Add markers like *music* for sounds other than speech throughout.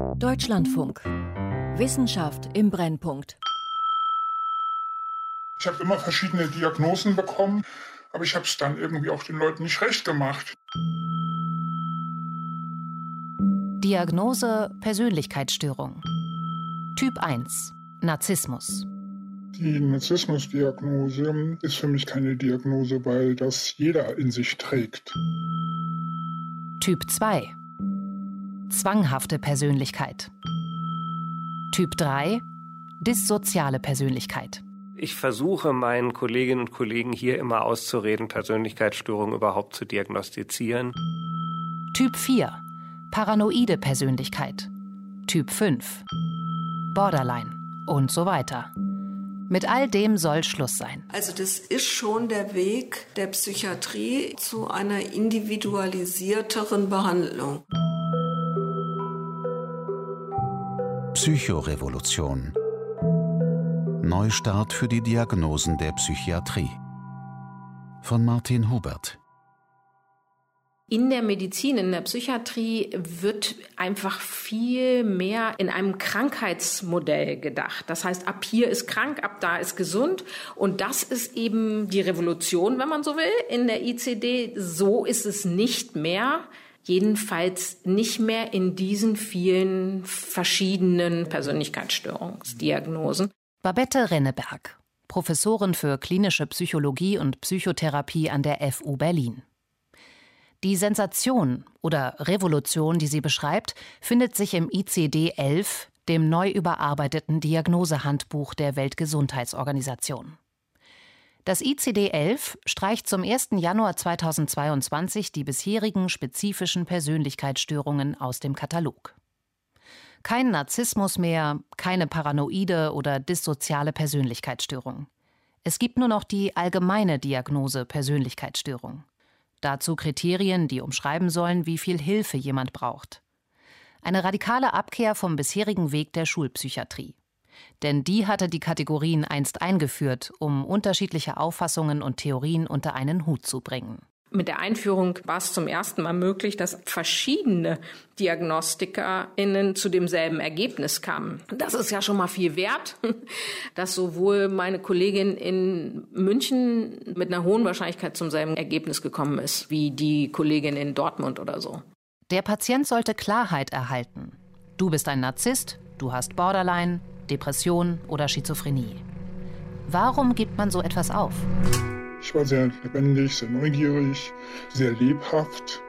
Deutschlandfunk. Wissenschaft im Brennpunkt. Ich habe immer verschiedene Diagnosen bekommen, aber ich habe es dann irgendwie auch den Leuten nicht recht gemacht. Diagnose Persönlichkeitsstörung. Typ 1 Narzissmus. Die Narzissmusdiagnose ist für mich keine Diagnose, weil das jeder in sich trägt. Typ 2 Zwanghafte Persönlichkeit. Typ 3 Dissoziale Persönlichkeit. Ich versuche meinen Kolleginnen und Kollegen hier immer auszureden, Persönlichkeitsstörungen überhaupt zu diagnostizieren. Typ 4 Paranoide Persönlichkeit. Typ 5 Borderline und so weiter. Mit all dem soll Schluss sein. Also das ist schon der Weg der Psychiatrie zu einer individualisierteren Behandlung. Psychorevolution. Neustart für die Diagnosen der Psychiatrie. Von Martin Hubert. In der Medizin, in der Psychiatrie wird einfach viel mehr in einem Krankheitsmodell gedacht. Das heißt, ab hier ist krank, ab da ist gesund. Und das ist eben die Revolution, wenn man so will, in der ICD. So ist es nicht mehr. Jedenfalls nicht mehr in diesen vielen verschiedenen Persönlichkeitsstörungsdiagnosen. Babette Renneberg, Professorin für klinische Psychologie und Psychotherapie an der FU Berlin. Die Sensation oder Revolution, die sie beschreibt, findet sich im ICD-11, dem neu überarbeiteten Diagnosehandbuch der Weltgesundheitsorganisation. Das ICD-11 streicht zum 1. Januar 2022 die bisherigen spezifischen Persönlichkeitsstörungen aus dem Katalog. Kein Narzissmus mehr, keine paranoide oder dissoziale Persönlichkeitsstörung. Es gibt nur noch die allgemeine Diagnose Persönlichkeitsstörung. Dazu Kriterien, die umschreiben sollen, wie viel Hilfe jemand braucht. Eine radikale Abkehr vom bisherigen Weg der Schulpsychiatrie. Denn die hatte die Kategorien einst eingeführt, um unterschiedliche Auffassungen und Theorien unter einen Hut zu bringen. Mit der Einführung war es zum ersten Mal möglich, dass verschiedene DiagnostikerInnen zu demselben Ergebnis kamen. Das ist ja schon mal viel wert, *laughs* dass sowohl meine Kollegin in München mit einer hohen Wahrscheinlichkeit zum selben Ergebnis gekommen ist, wie die Kollegin in Dortmund oder so. Der Patient sollte Klarheit erhalten. Du bist ein Narzisst, du hast Borderline, Depression oder Schizophrenie. Warum gibt man so etwas auf? Ich war sehr lebendig, sehr neugierig, sehr lebhaft.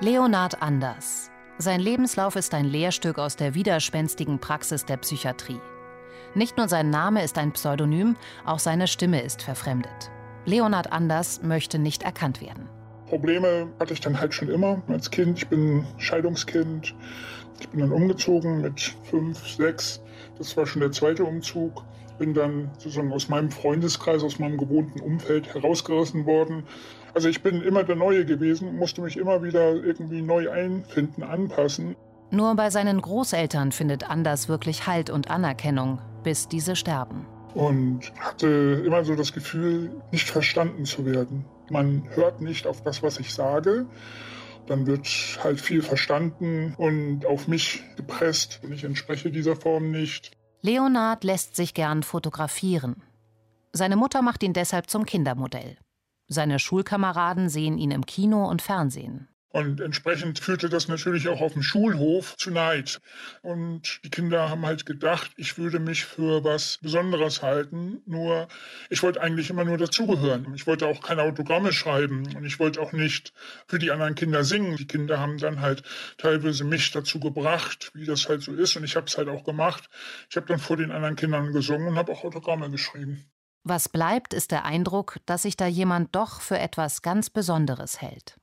Leonard Anders. Sein Lebenslauf ist ein Lehrstück aus der widerspenstigen Praxis der Psychiatrie. Nicht nur sein Name ist ein Pseudonym, auch seine Stimme ist verfremdet. Leonard Anders möchte nicht erkannt werden. Probleme hatte ich dann halt schon immer als Kind. Ich bin Scheidungskind. Ich bin dann umgezogen mit fünf, sechs. Das war schon der zweite Umzug bin dann sozusagen aus meinem Freundeskreis, aus meinem gewohnten Umfeld herausgerissen worden. Also ich bin immer der Neue gewesen, musste mich immer wieder irgendwie neu einfinden, anpassen. Nur bei seinen Großeltern findet Anders wirklich Halt und Anerkennung, bis diese sterben. Und hatte immer so das Gefühl, nicht verstanden zu werden. Man hört nicht auf das, was ich sage. Dann wird halt viel verstanden und auf mich gepresst. Und ich entspreche dieser Form nicht. Leonard lässt sich gern fotografieren. Seine Mutter macht ihn deshalb zum Kindermodell. Seine Schulkameraden sehen ihn im Kino und Fernsehen. Und entsprechend führte das natürlich auch auf dem Schulhof zu Neid. Und die Kinder haben halt gedacht, ich würde mich für was Besonderes halten. Nur, ich wollte eigentlich immer nur dazugehören. Ich wollte auch keine Autogramme schreiben und ich wollte auch nicht für die anderen Kinder singen. Die Kinder haben dann halt teilweise mich dazu gebracht, wie das halt so ist. Und ich habe es halt auch gemacht. Ich habe dann vor den anderen Kindern gesungen und habe auch Autogramme geschrieben. Was bleibt, ist der Eindruck, dass sich da jemand doch für etwas ganz Besonderes hält.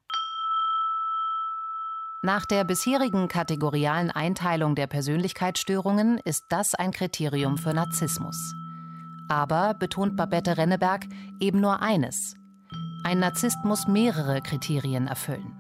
Nach der bisherigen kategorialen Einteilung der Persönlichkeitsstörungen ist das ein Kriterium für Narzissmus. Aber, betont Babette Renneberg, eben nur eines. Ein Narzisst muss mehrere Kriterien erfüllen.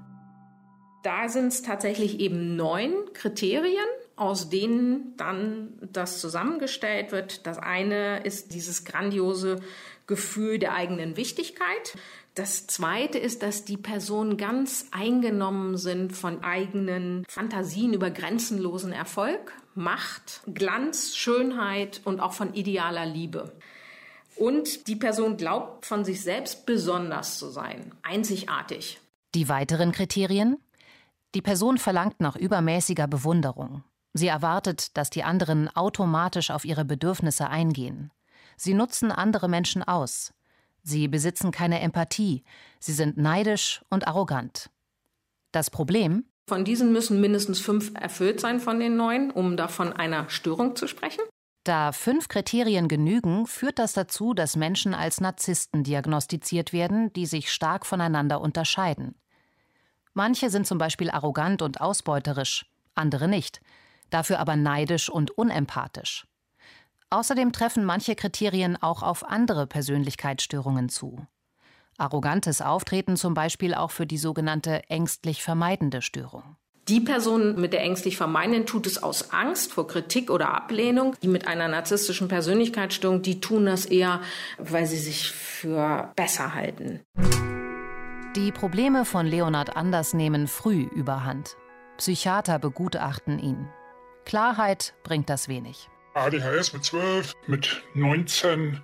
Da sind es tatsächlich eben neun Kriterien, aus denen dann das zusammengestellt wird. Das eine ist dieses grandiose Gefühl der eigenen Wichtigkeit. Das Zweite ist, dass die Personen ganz eingenommen sind von eigenen Fantasien über grenzenlosen Erfolg, Macht, Glanz, Schönheit und auch von idealer Liebe. Und die Person glaubt von sich selbst besonders zu sein, einzigartig. Die weiteren Kriterien? Die Person verlangt nach übermäßiger Bewunderung. Sie erwartet, dass die anderen automatisch auf ihre Bedürfnisse eingehen. Sie nutzen andere Menschen aus. Sie besitzen keine Empathie. Sie sind neidisch und arrogant. Das Problem? Von diesen müssen mindestens fünf erfüllt sein von den neun, um davon einer Störung zu sprechen. Da fünf Kriterien genügen, führt das dazu, dass Menschen als Narzissten diagnostiziert werden, die sich stark voneinander unterscheiden. Manche sind zum Beispiel arrogant und ausbeuterisch, andere nicht, dafür aber neidisch und unempathisch. Außerdem treffen manche Kriterien auch auf andere Persönlichkeitsstörungen zu. Arrogantes Auftreten zum Beispiel auch für die sogenannte ängstlich vermeidende Störung. Die Person mit der ängstlich vermeidenden tut es aus Angst vor Kritik oder Ablehnung. Die mit einer narzisstischen Persönlichkeitsstörung, die tun das eher, weil sie sich für besser halten. Die Probleme von Leonard Anders nehmen früh überhand. Psychiater begutachten ihn. Klarheit bringt das wenig. ADHS mit 12, mit 19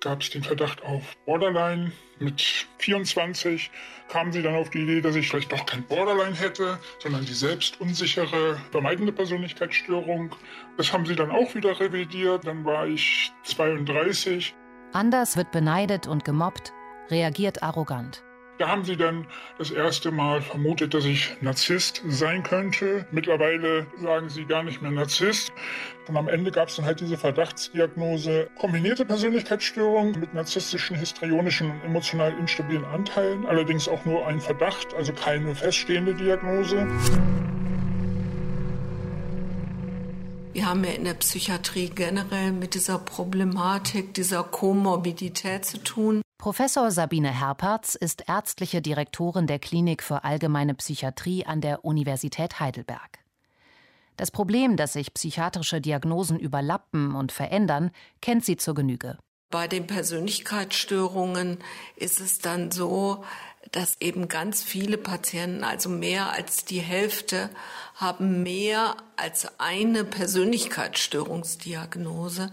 gab es den Verdacht auf Borderline. Mit 24 kamen sie dann auf die Idee, dass ich vielleicht doch kein Borderline hätte, sondern die selbst unsichere, vermeidende Persönlichkeitsstörung. Das haben sie dann auch wieder revidiert. Dann war ich 32. Anders wird beneidet und gemobbt, reagiert arrogant. Da haben sie dann das erste Mal vermutet, dass ich Narzisst sein könnte. Mittlerweile sagen sie gar nicht mehr Narzisst. Und am Ende gab es dann halt diese Verdachtsdiagnose kombinierte Persönlichkeitsstörung mit narzisstischen, histrionischen und emotional instabilen Anteilen. Allerdings auch nur ein Verdacht, also keine feststehende Diagnose. Wir haben ja in der Psychiatrie generell mit dieser Problematik, dieser Komorbidität zu tun. Professor Sabine Herpertz ist ärztliche Direktorin der Klinik für allgemeine Psychiatrie an der Universität Heidelberg. Das Problem, dass sich psychiatrische Diagnosen überlappen und verändern, kennt sie zur Genüge. Bei den Persönlichkeitsstörungen ist es dann so, dass eben ganz viele Patienten, also mehr als die Hälfte, haben mehr als eine Persönlichkeitsstörungsdiagnose.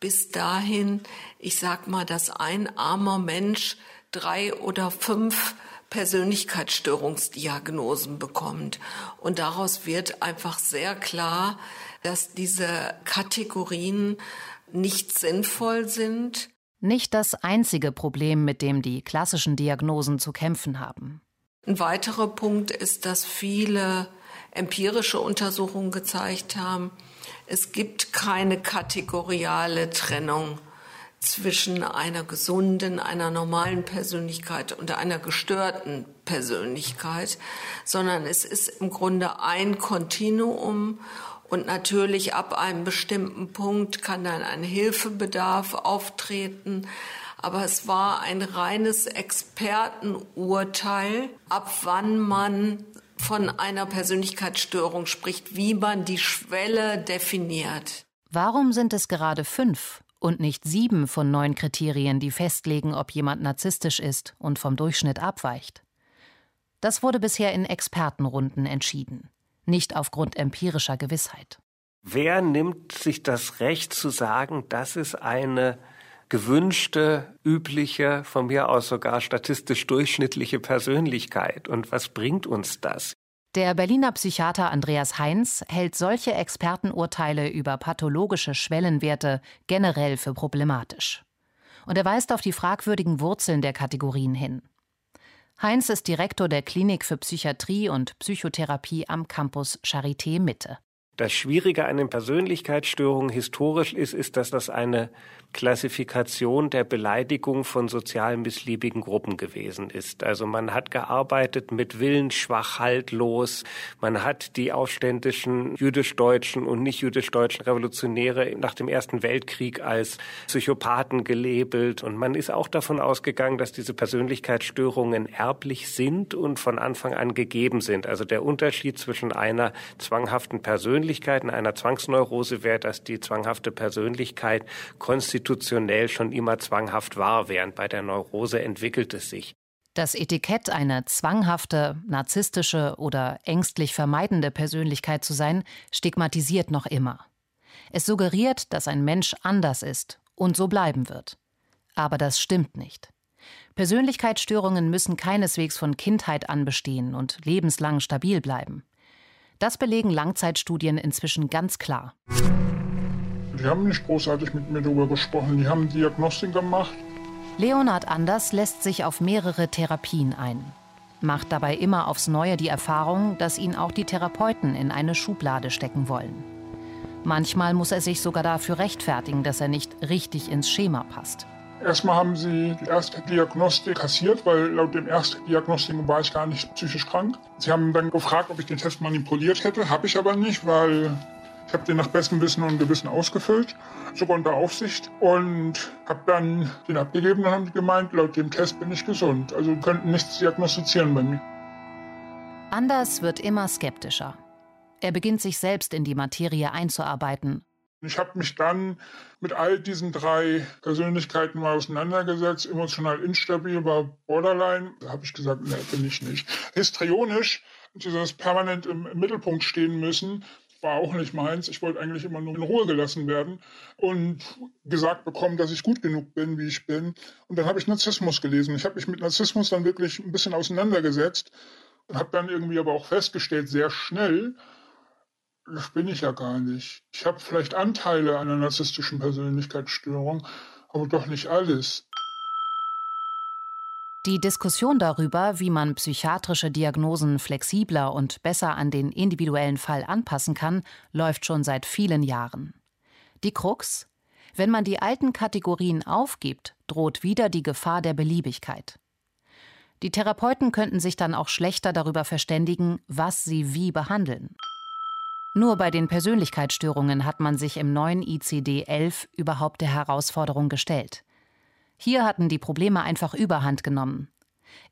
Bis dahin, ich sag mal, dass ein armer Mensch drei oder fünf Persönlichkeitsstörungsdiagnosen bekommt. Und daraus wird einfach sehr klar, dass diese Kategorien nicht sinnvoll sind nicht das einzige Problem, mit dem die klassischen Diagnosen zu kämpfen haben. Ein weiterer Punkt ist, dass viele empirische Untersuchungen gezeigt haben, es gibt keine kategoriale Trennung zwischen einer gesunden, einer normalen Persönlichkeit und einer gestörten Persönlichkeit, sondern es ist im Grunde ein Kontinuum und natürlich ab einem bestimmten Punkt kann dann ein Hilfebedarf auftreten. Aber es war ein reines Expertenurteil, ab wann man von einer Persönlichkeitsstörung spricht, wie man die Schwelle definiert. Warum sind es gerade fünf und nicht sieben von neun Kriterien, die festlegen, ob jemand narzisstisch ist und vom Durchschnitt abweicht? Das wurde bisher in Expertenrunden entschieden nicht aufgrund empirischer Gewissheit. Wer nimmt sich das Recht zu sagen, das ist eine gewünschte, übliche, von mir aus sogar statistisch durchschnittliche Persönlichkeit? Und was bringt uns das? Der Berliner Psychiater Andreas Heinz hält solche Expertenurteile über pathologische Schwellenwerte generell für problematisch. Und er weist auf die fragwürdigen Wurzeln der Kategorien hin. Heinz ist Direktor der Klinik für Psychiatrie und Psychotherapie am Campus Charité Mitte. Das Schwierige an den Persönlichkeitsstörungen historisch ist, ist, dass das eine Klassifikation der Beleidigung von sozial missliebigen Gruppen gewesen ist. Also man hat gearbeitet mit willensschwach, haltlos. Man hat die aufständischen jüdisch-deutschen und nicht jüdisch-deutschen Revolutionäre nach dem Ersten Weltkrieg als Psychopathen gelabelt. Und man ist auch davon ausgegangen, dass diese Persönlichkeitsstörungen erblich sind und von Anfang an gegeben sind. Also der Unterschied zwischen einer zwanghaften Persönlichkeit und einer Zwangsneurose wäre, dass die zwanghafte Persönlichkeit konstitutionell schon immer zwanghaft war, während bei der Neurose entwickelt es sich. Das Etikett, eine zwanghafte, narzisstische oder ängstlich vermeidende Persönlichkeit zu sein, stigmatisiert noch immer. Es suggeriert, dass ein Mensch anders ist und so bleiben wird. Aber das stimmt nicht. Persönlichkeitsstörungen müssen keineswegs von Kindheit an bestehen und lebenslang stabil bleiben. Das belegen Langzeitstudien inzwischen ganz klar. Die haben nicht großartig mit mir darüber gesprochen. Die haben Diagnostik gemacht. Leonhard Anders lässt sich auf mehrere Therapien ein, macht dabei immer aufs Neue die Erfahrung, dass ihn auch die Therapeuten in eine Schublade stecken wollen. Manchmal muss er sich sogar dafür rechtfertigen, dass er nicht richtig ins Schema passt. Erstmal haben sie die erste Diagnostik kassiert, weil laut dem ersten Diagnostik war ich gar nicht psychisch krank. Sie haben dann gefragt, ob ich den Test manipuliert hätte. Habe ich aber nicht, weil ich habe den nach bestem Wissen und Gewissen ausgefüllt, sogar unter Aufsicht. Und habe dann den abgegeben. Dann haben die gemeint, laut dem Test bin ich gesund. Also könnten nichts diagnostizieren bei mir. Anders wird immer skeptischer. Er beginnt sich selbst in die Materie einzuarbeiten ich habe mich dann mit all diesen drei Persönlichkeiten mal auseinandergesetzt. Emotional instabil war Borderline. Da habe ich gesagt, nee, bin ich nicht. Histrionisch, dieses permanent im Mittelpunkt stehen müssen, war auch nicht meins. Ich wollte eigentlich immer nur in Ruhe gelassen werden und gesagt bekommen, dass ich gut genug bin, wie ich bin. Und dann habe ich Narzissmus gelesen. Ich habe mich mit Narzissmus dann wirklich ein bisschen auseinandergesetzt und habe dann irgendwie aber auch festgestellt, sehr schnell, das bin ich ja gar nicht. Ich habe vielleicht Anteile einer narzisstischen Persönlichkeitsstörung, aber doch nicht alles. Die Diskussion darüber, wie man psychiatrische Diagnosen flexibler und besser an den individuellen Fall anpassen kann, läuft schon seit vielen Jahren. Die Krux? Wenn man die alten Kategorien aufgibt, droht wieder die Gefahr der Beliebigkeit. Die Therapeuten könnten sich dann auch schlechter darüber verständigen, was sie wie behandeln. Nur bei den Persönlichkeitsstörungen hat man sich im neuen ICD-11 überhaupt der Herausforderung gestellt. Hier hatten die Probleme einfach überhand genommen.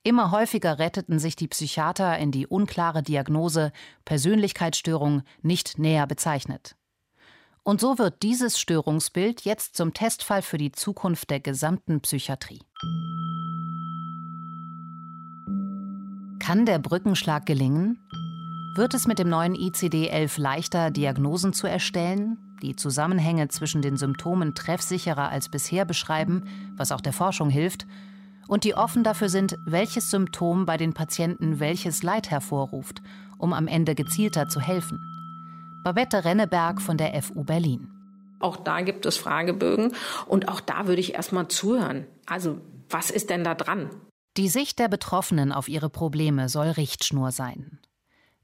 Immer häufiger retteten sich die Psychiater in die unklare Diagnose Persönlichkeitsstörung nicht näher bezeichnet. Und so wird dieses Störungsbild jetzt zum Testfall für die Zukunft der gesamten Psychiatrie. Kann der Brückenschlag gelingen? Wird es mit dem neuen ICD-11 leichter, Diagnosen zu erstellen, die Zusammenhänge zwischen den Symptomen treffsicherer als bisher beschreiben, was auch der Forschung hilft, und die offen dafür sind, welches Symptom bei den Patienten welches Leid hervorruft, um am Ende gezielter zu helfen? Babette Renneberg von der FU Berlin. Auch da gibt es Fragebögen und auch da würde ich erstmal zuhören. Also, was ist denn da dran? Die Sicht der Betroffenen auf ihre Probleme soll Richtschnur sein.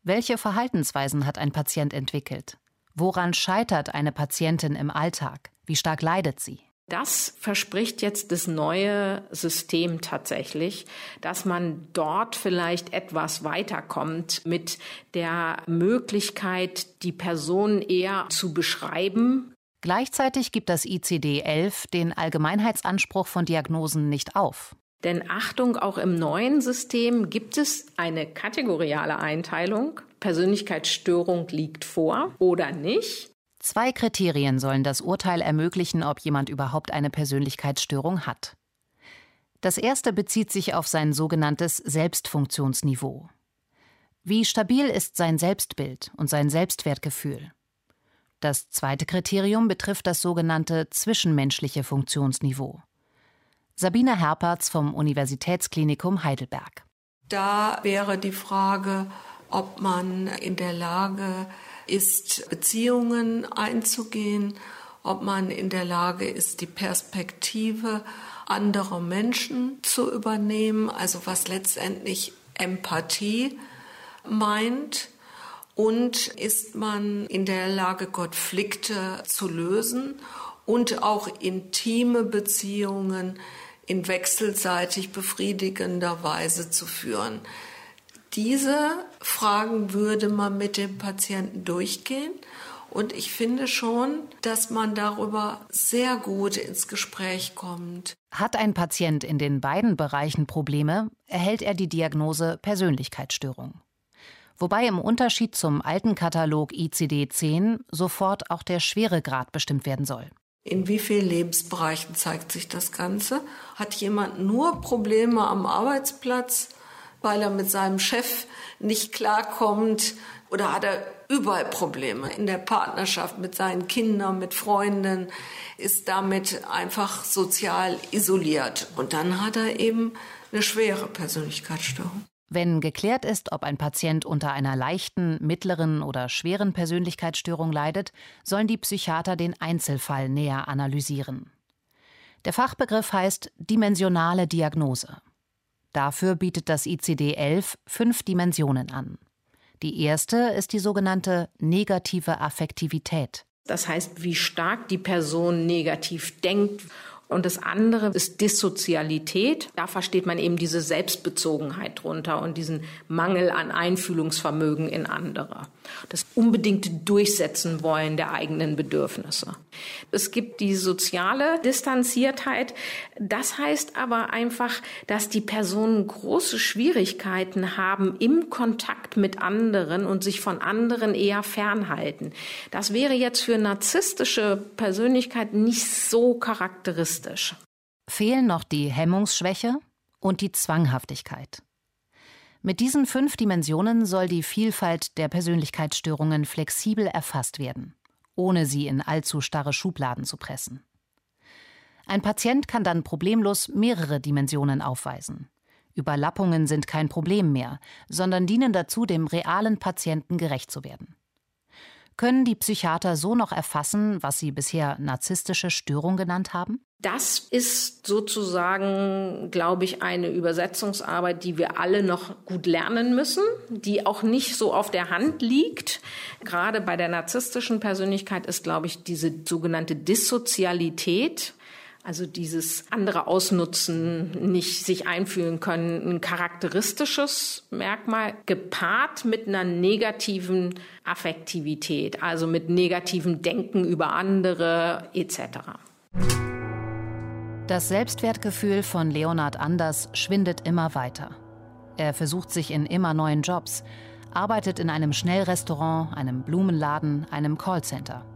Welche Verhaltensweisen hat ein Patient entwickelt? Woran scheitert eine Patientin im Alltag? Wie stark leidet sie? Das verspricht jetzt das neue System tatsächlich, dass man dort vielleicht etwas weiterkommt mit der Möglichkeit, die Person eher zu beschreiben. Gleichzeitig gibt das ICD-11 den Allgemeinheitsanspruch von Diagnosen nicht auf. Denn Achtung, auch im neuen System gibt es eine kategoriale Einteilung. Persönlichkeitsstörung liegt vor oder nicht. Zwei Kriterien sollen das Urteil ermöglichen, ob jemand überhaupt eine Persönlichkeitsstörung hat. Das erste bezieht sich auf sein sogenanntes Selbstfunktionsniveau. Wie stabil ist sein Selbstbild und sein Selbstwertgefühl? Das zweite Kriterium betrifft das sogenannte zwischenmenschliche Funktionsniveau. Sabine Herpertz vom Universitätsklinikum Heidelberg. Da wäre die Frage, ob man in der Lage ist, Beziehungen einzugehen, ob man in der Lage ist, die Perspektive anderer Menschen zu übernehmen, also was letztendlich Empathie meint. Und ist man in der Lage, Konflikte zu lösen und auch intime Beziehungen in wechselseitig befriedigender Weise zu führen. Diese Fragen würde man mit dem Patienten durchgehen. Und ich finde schon, dass man darüber sehr gut ins Gespräch kommt. Hat ein Patient in den beiden Bereichen Probleme, erhält er die Diagnose Persönlichkeitsstörung. Wobei im Unterschied zum alten Katalog ICD-10 sofort auch der Schweregrad bestimmt werden soll. In wie vielen Lebensbereichen zeigt sich das Ganze? Hat jemand nur Probleme am Arbeitsplatz, weil er mit seinem Chef nicht klarkommt? Oder hat er überall Probleme in der Partnerschaft mit seinen Kindern, mit Freunden, ist damit einfach sozial isoliert. Und dann hat er eben eine schwere Persönlichkeitsstörung. Wenn geklärt ist, ob ein Patient unter einer leichten, mittleren oder schweren Persönlichkeitsstörung leidet, sollen die Psychiater den Einzelfall näher analysieren. Der Fachbegriff heißt dimensionale Diagnose. Dafür bietet das ICD-11 fünf Dimensionen an. Die erste ist die sogenannte negative Affektivität. Das heißt, wie stark die Person negativ denkt und das andere ist Dissozialität. Da versteht man eben diese Selbstbezogenheit drunter und diesen Mangel an Einfühlungsvermögen in andere. Das unbedingte Durchsetzen wollen der eigenen Bedürfnisse. Es gibt die soziale Distanziertheit. Das heißt aber einfach, dass die Personen große Schwierigkeiten haben im Kontakt mit anderen und sich von anderen eher fernhalten. Das wäre jetzt für narzisstische Persönlichkeiten nicht so charakteristisch. Fehlen noch die Hemmungsschwäche und die Zwanghaftigkeit. Mit diesen fünf Dimensionen soll die Vielfalt der Persönlichkeitsstörungen flexibel erfasst werden, ohne sie in allzu starre Schubladen zu pressen. Ein Patient kann dann problemlos mehrere Dimensionen aufweisen. Überlappungen sind kein Problem mehr, sondern dienen dazu, dem realen Patienten gerecht zu werden. Können die Psychiater so noch erfassen, was sie bisher narzisstische Störung genannt haben? Das ist sozusagen, glaube ich, eine Übersetzungsarbeit, die wir alle noch gut lernen müssen, die auch nicht so auf der Hand liegt. Gerade bei der narzisstischen Persönlichkeit ist, glaube ich, diese sogenannte Dissozialität also dieses andere Ausnutzen, nicht sich einfühlen können, ein charakteristisches Merkmal, gepaart mit einer negativen Affektivität, also mit negativem Denken über andere etc. Das Selbstwertgefühl von Leonard Anders schwindet immer weiter. Er versucht sich in immer neuen Jobs, arbeitet in einem Schnellrestaurant, einem Blumenladen, einem Callcenter.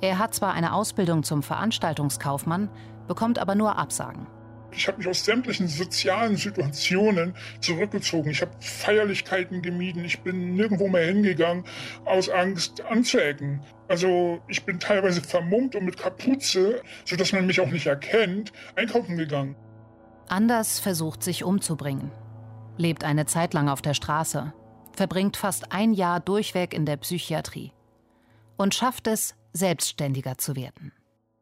Er hat zwar eine Ausbildung zum Veranstaltungskaufmann, bekommt aber nur Absagen. Ich habe mich aus sämtlichen sozialen Situationen zurückgezogen. Ich habe Feierlichkeiten gemieden. Ich bin nirgendwo mehr hingegangen, aus Angst anzuecken. Also ich bin teilweise vermummt und mit Kapuze, sodass man mich auch nicht erkennt, einkaufen gegangen. Anders versucht sich umzubringen. Lebt eine Zeit lang auf der Straße. Verbringt fast ein Jahr durchweg in der Psychiatrie. Und schafft es, selbstständiger zu werden.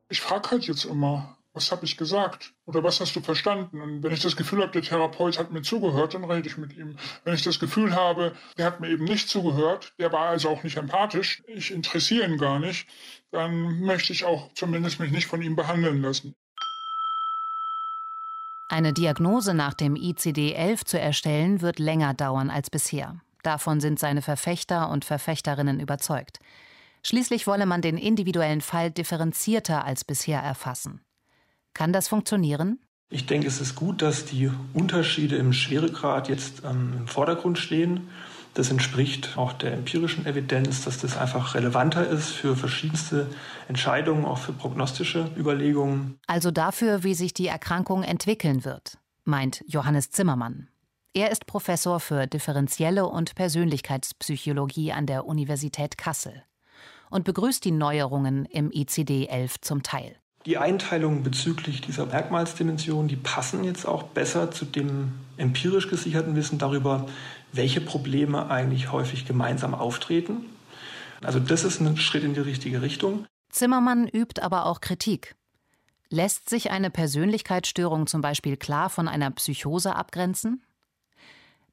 Ich frage halt jetzt immer, was habe ich gesagt? Oder was hast du verstanden? Und wenn ich das Gefühl habe, der Therapeut hat mir zugehört, dann rede ich mit ihm. Wenn ich das Gefühl habe, der hat mir eben nicht zugehört, der war also auch nicht empathisch, ich interessiere ihn gar nicht, dann möchte ich auch zumindest mich nicht von ihm behandeln lassen. Eine Diagnose nach dem ICD-11 zu erstellen, wird länger dauern als bisher. Davon sind seine Verfechter und Verfechterinnen überzeugt. Schließlich wolle man den individuellen Fall differenzierter als bisher erfassen. Kann das funktionieren? Ich denke, es ist gut, dass die Unterschiede im Schweregrad jetzt ähm, im Vordergrund stehen. Das entspricht auch der empirischen Evidenz, dass das einfach relevanter ist für verschiedenste Entscheidungen, auch für prognostische Überlegungen. Also dafür, wie sich die Erkrankung entwickeln wird, meint Johannes Zimmermann. Er ist Professor für differenzielle und Persönlichkeitspsychologie an der Universität Kassel und begrüßt die Neuerungen im ICD-11 zum Teil. Die Einteilungen bezüglich dieser Merkmalsdimension, die passen jetzt auch besser zu dem empirisch gesicherten Wissen darüber, welche Probleme eigentlich häufig gemeinsam auftreten. Also das ist ein Schritt in die richtige Richtung. Zimmermann übt aber auch Kritik. Lässt sich eine Persönlichkeitsstörung zum Beispiel klar von einer Psychose abgrenzen?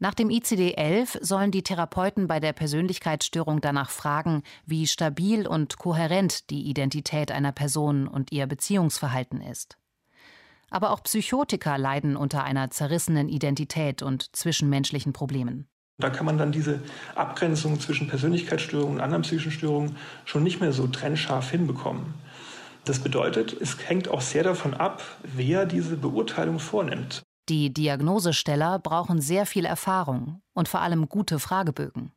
Nach dem ICD-11 sollen die Therapeuten bei der Persönlichkeitsstörung danach fragen, wie stabil und kohärent die Identität einer Person und ihr Beziehungsverhalten ist. Aber auch Psychotiker leiden unter einer zerrissenen Identität und zwischenmenschlichen Problemen. Da kann man dann diese Abgrenzung zwischen Persönlichkeitsstörungen und anderen psychischen Störungen schon nicht mehr so trennscharf hinbekommen. Das bedeutet, es hängt auch sehr davon ab, wer diese Beurteilung vornimmt. Die Diagnosesteller brauchen sehr viel Erfahrung und vor allem gute Fragebögen.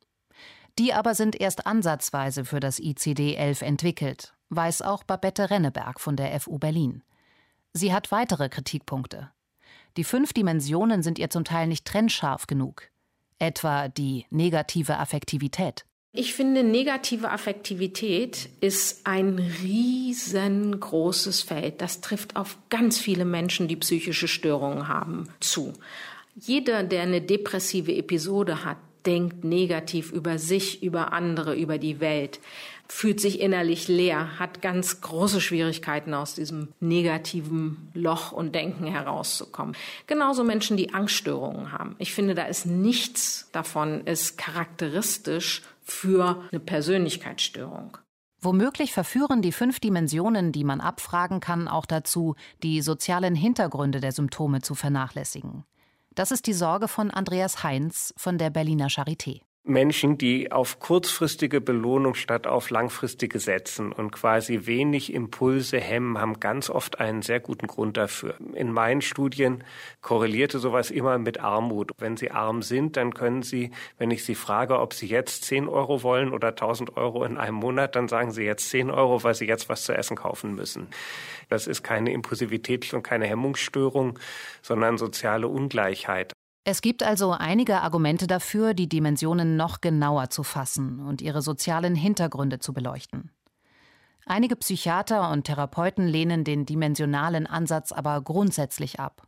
Die aber sind erst ansatzweise für das ICD-11 entwickelt weiß auch Babette Renneberg von der FU Berlin. Sie hat weitere Kritikpunkte. Die fünf Dimensionen sind ihr zum Teil nicht trennscharf genug. Etwa die negative Affektivität. Ich finde, negative Affektivität ist ein riesengroßes Feld. Das trifft auf ganz viele Menschen, die psychische Störungen haben, zu. Jeder, der eine depressive Episode hat, denkt negativ über sich, über andere, über die Welt, fühlt sich innerlich leer, hat ganz große Schwierigkeiten aus diesem negativen Loch und Denken herauszukommen. Genauso Menschen, die Angststörungen haben. Ich finde, da ist nichts davon ist charakteristisch für eine Persönlichkeitsstörung. Womöglich verführen die fünf Dimensionen, die man abfragen kann, auch dazu, die sozialen Hintergründe der Symptome zu vernachlässigen. Das ist die Sorge von Andreas Heinz von der Berliner Charité. Menschen, die auf kurzfristige Belohnung statt auf langfristige setzen und quasi wenig Impulse hemmen, haben ganz oft einen sehr guten Grund dafür. In meinen Studien korrelierte sowas immer mit Armut. Wenn Sie arm sind, dann können Sie, wenn ich Sie frage, ob Sie jetzt 10 Euro wollen oder 1000 Euro in einem Monat, dann sagen Sie jetzt 10 Euro, weil Sie jetzt was zu essen kaufen müssen. Das ist keine Impulsivität und keine Hemmungsstörung, sondern soziale Ungleichheit. Es gibt also einige Argumente dafür, die Dimensionen noch genauer zu fassen und ihre sozialen Hintergründe zu beleuchten. Einige Psychiater und Therapeuten lehnen den dimensionalen Ansatz aber grundsätzlich ab.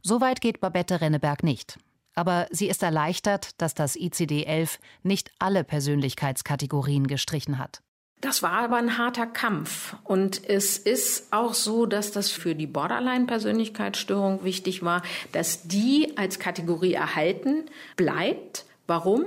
Soweit geht Babette Renneberg nicht. Aber sie ist erleichtert, dass das ICD-11 nicht alle Persönlichkeitskategorien gestrichen hat. Das war aber ein harter Kampf. Und es ist auch so, dass das für die Borderline-Persönlichkeitsstörung wichtig war, dass die als Kategorie erhalten bleibt. Warum?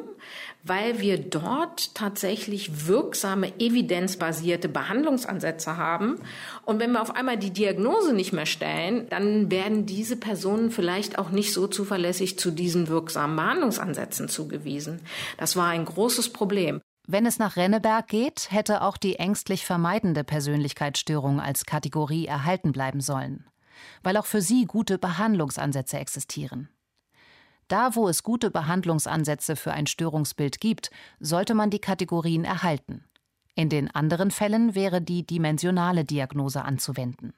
Weil wir dort tatsächlich wirksame, evidenzbasierte Behandlungsansätze haben. Und wenn wir auf einmal die Diagnose nicht mehr stellen, dann werden diese Personen vielleicht auch nicht so zuverlässig zu diesen wirksamen Behandlungsansätzen zugewiesen. Das war ein großes Problem. Wenn es nach Renneberg geht, hätte auch die ängstlich vermeidende Persönlichkeitsstörung als Kategorie erhalten bleiben sollen, weil auch für sie gute Behandlungsansätze existieren. Da, wo es gute Behandlungsansätze für ein Störungsbild gibt, sollte man die Kategorien erhalten. In den anderen Fällen wäre die dimensionale Diagnose anzuwenden.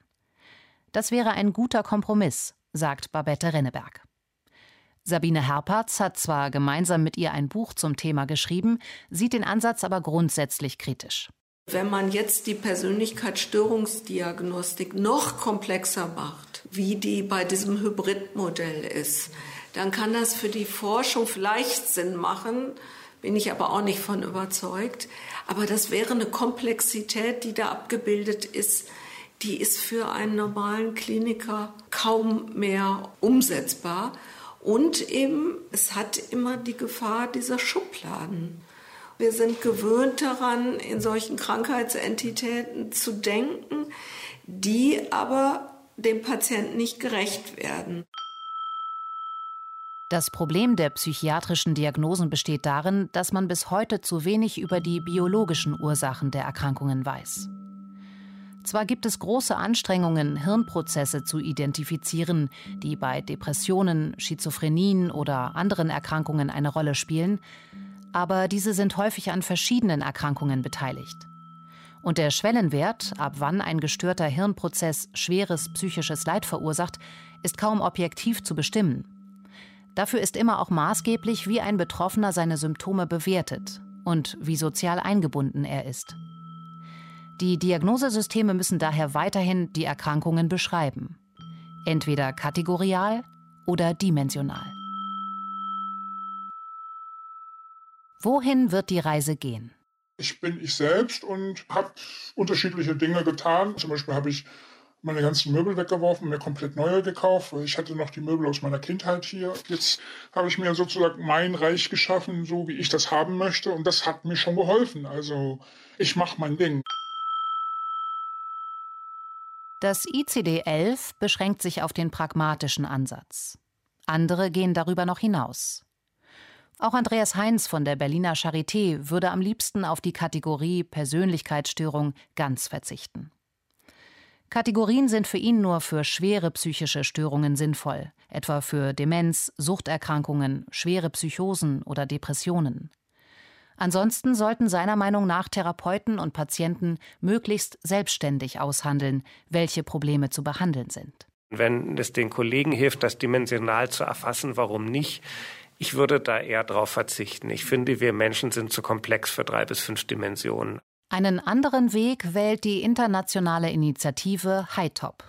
Das wäre ein guter Kompromiss, sagt Babette Renneberg. Sabine Herpertz hat zwar gemeinsam mit ihr ein Buch zum Thema geschrieben, sieht den Ansatz aber grundsätzlich kritisch. Wenn man jetzt die Persönlichkeitsstörungsdiagnostik noch komplexer macht, wie die bei diesem Hybridmodell ist, dann kann das für die Forschung vielleicht Sinn machen, bin ich aber auch nicht von überzeugt. Aber das wäre eine Komplexität, die da abgebildet ist, die ist für einen normalen Kliniker kaum mehr umsetzbar. Und eben, es hat immer die Gefahr dieser Schubladen. Wir sind gewöhnt daran, in solchen Krankheitsentitäten zu denken, die aber dem Patienten nicht gerecht werden. Das Problem der psychiatrischen Diagnosen besteht darin, dass man bis heute zu wenig über die biologischen Ursachen der Erkrankungen weiß. Zwar gibt es große Anstrengungen, Hirnprozesse zu identifizieren, die bei Depressionen, Schizophrenien oder anderen Erkrankungen eine Rolle spielen, aber diese sind häufig an verschiedenen Erkrankungen beteiligt. Und der Schwellenwert, ab wann ein gestörter Hirnprozess schweres psychisches Leid verursacht, ist kaum objektiv zu bestimmen. Dafür ist immer auch maßgeblich, wie ein Betroffener seine Symptome bewertet und wie sozial eingebunden er ist. Die Diagnosesysteme müssen daher weiterhin die Erkrankungen beschreiben. Entweder kategorial oder dimensional. Wohin wird die Reise gehen? Ich bin ich selbst und habe unterschiedliche Dinge getan. Zum Beispiel habe ich meine ganzen Möbel weggeworfen, mir komplett neue gekauft, ich hatte noch die Möbel aus meiner Kindheit hier. Jetzt habe ich mir sozusagen mein Reich geschaffen, so wie ich das haben möchte und das hat mir schon geholfen. Also ich mache mein Ding. Das ICD-11 beschränkt sich auf den pragmatischen Ansatz. Andere gehen darüber noch hinaus. Auch Andreas Heinz von der Berliner Charité würde am liebsten auf die Kategorie Persönlichkeitsstörung ganz verzichten. Kategorien sind für ihn nur für schwere psychische Störungen sinnvoll, etwa für Demenz, Suchterkrankungen, schwere Psychosen oder Depressionen. Ansonsten sollten seiner Meinung nach Therapeuten und Patienten möglichst selbstständig aushandeln, welche Probleme zu behandeln sind. Wenn es den Kollegen hilft, das dimensional zu erfassen, warum nicht? Ich würde da eher darauf verzichten. Ich finde, wir Menschen sind zu komplex für drei bis fünf Dimensionen. Einen anderen Weg wählt die internationale Initiative HITOP.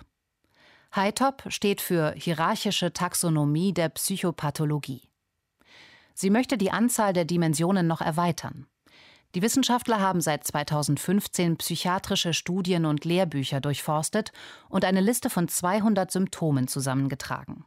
HITOP steht für Hierarchische Taxonomie der Psychopathologie. Sie möchte die Anzahl der Dimensionen noch erweitern. Die Wissenschaftler haben seit 2015 psychiatrische Studien und Lehrbücher durchforstet und eine Liste von 200 Symptomen zusammengetragen.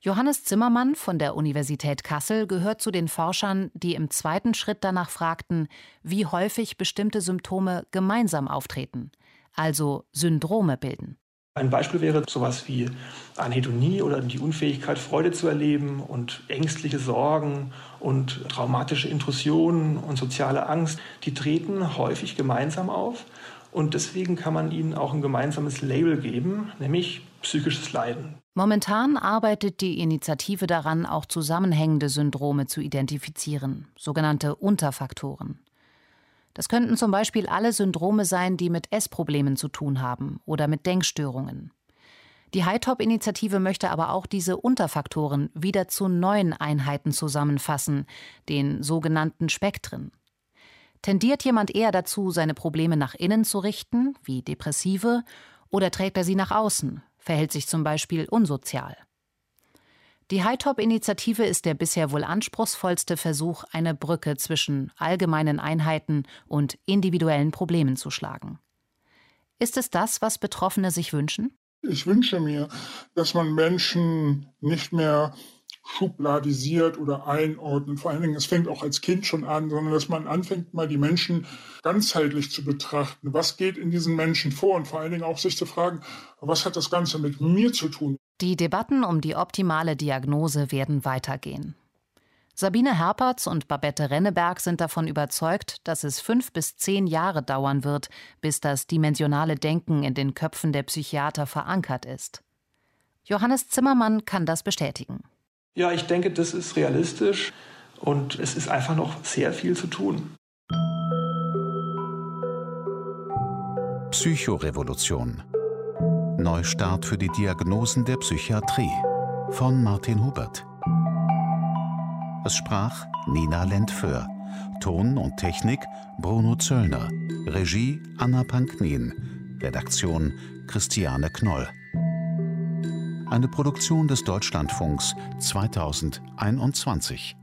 Johannes Zimmermann von der Universität Kassel gehört zu den Forschern, die im zweiten Schritt danach fragten, wie häufig bestimmte Symptome gemeinsam auftreten, also Syndrome bilden. Ein Beispiel wäre sowas wie Anhedonie oder die Unfähigkeit, Freude zu erleben und ängstliche Sorgen und traumatische Intrusionen und soziale Angst. Die treten häufig gemeinsam auf und deswegen kann man ihnen auch ein gemeinsames Label geben, nämlich psychisches Leiden. Momentan arbeitet die Initiative daran, auch zusammenhängende Syndrome zu identifizieren, sogenannte Unterfaktoren. Das könnten zum Beispiel alle Syndrome sein, die mit Essproblemen zu tun haben oder mit Denkstörungen. Die HITOP-Initiative möchte aber auch diese Unterfaktoren wieder zu neuen Einheiten zusammenfassen, den sogenannten Spektren. Tendiert jemand eher dazu, seine Probleme nach innen zu richten, wie Depressive, oder trägt er sie nach außen, verhält sich zum Beispiel unsozial? Die HITOP-Initiative ist der bisher wohl anspruchsvollste Versuch, eine Brücke zwischen allgemeinen Einheiten und individuellen Problemen zu schlagen. Ist es das, was Betroffene sich wünschen? Ich wünsche mir, dass man Menschen nicht mehr schubladisiert oder einordnet. Vor allen Dingen, es fängt auch als Kind schon an, sondern dass man anfängt, mal die Menschen ganzheitlich zu betrachten. Was geht in diesen Menschen vor? Und vor allen Dingen auch sich zu fragen, was hat das Ganze mit mir zu tun? Die Debatten um die optimale Diagnose werden weitergehen. Sabine Herpertz und Babette Renneberg sind davon überzeugt, dass es fünf bis zehn Jahre dauern wird, bis das dimensionale Denken in den Köpfen der Psychiater verankert ist. Johannes Zimmermann kann das bestätigen. Ja, ich denke, das ist realistisch und es ist einfach noch sehr viel zu tun. Psychorevolution. Neustart für die Diagnosen der Psychiatrie von Martin Hubert. Es sprach Nina Lentföhr. Ton und Technik Bruno Zöllner. Regie Anna Panknin. Redaktion Christiane Knoll eine Produktion des Deutschlandfunks 2021.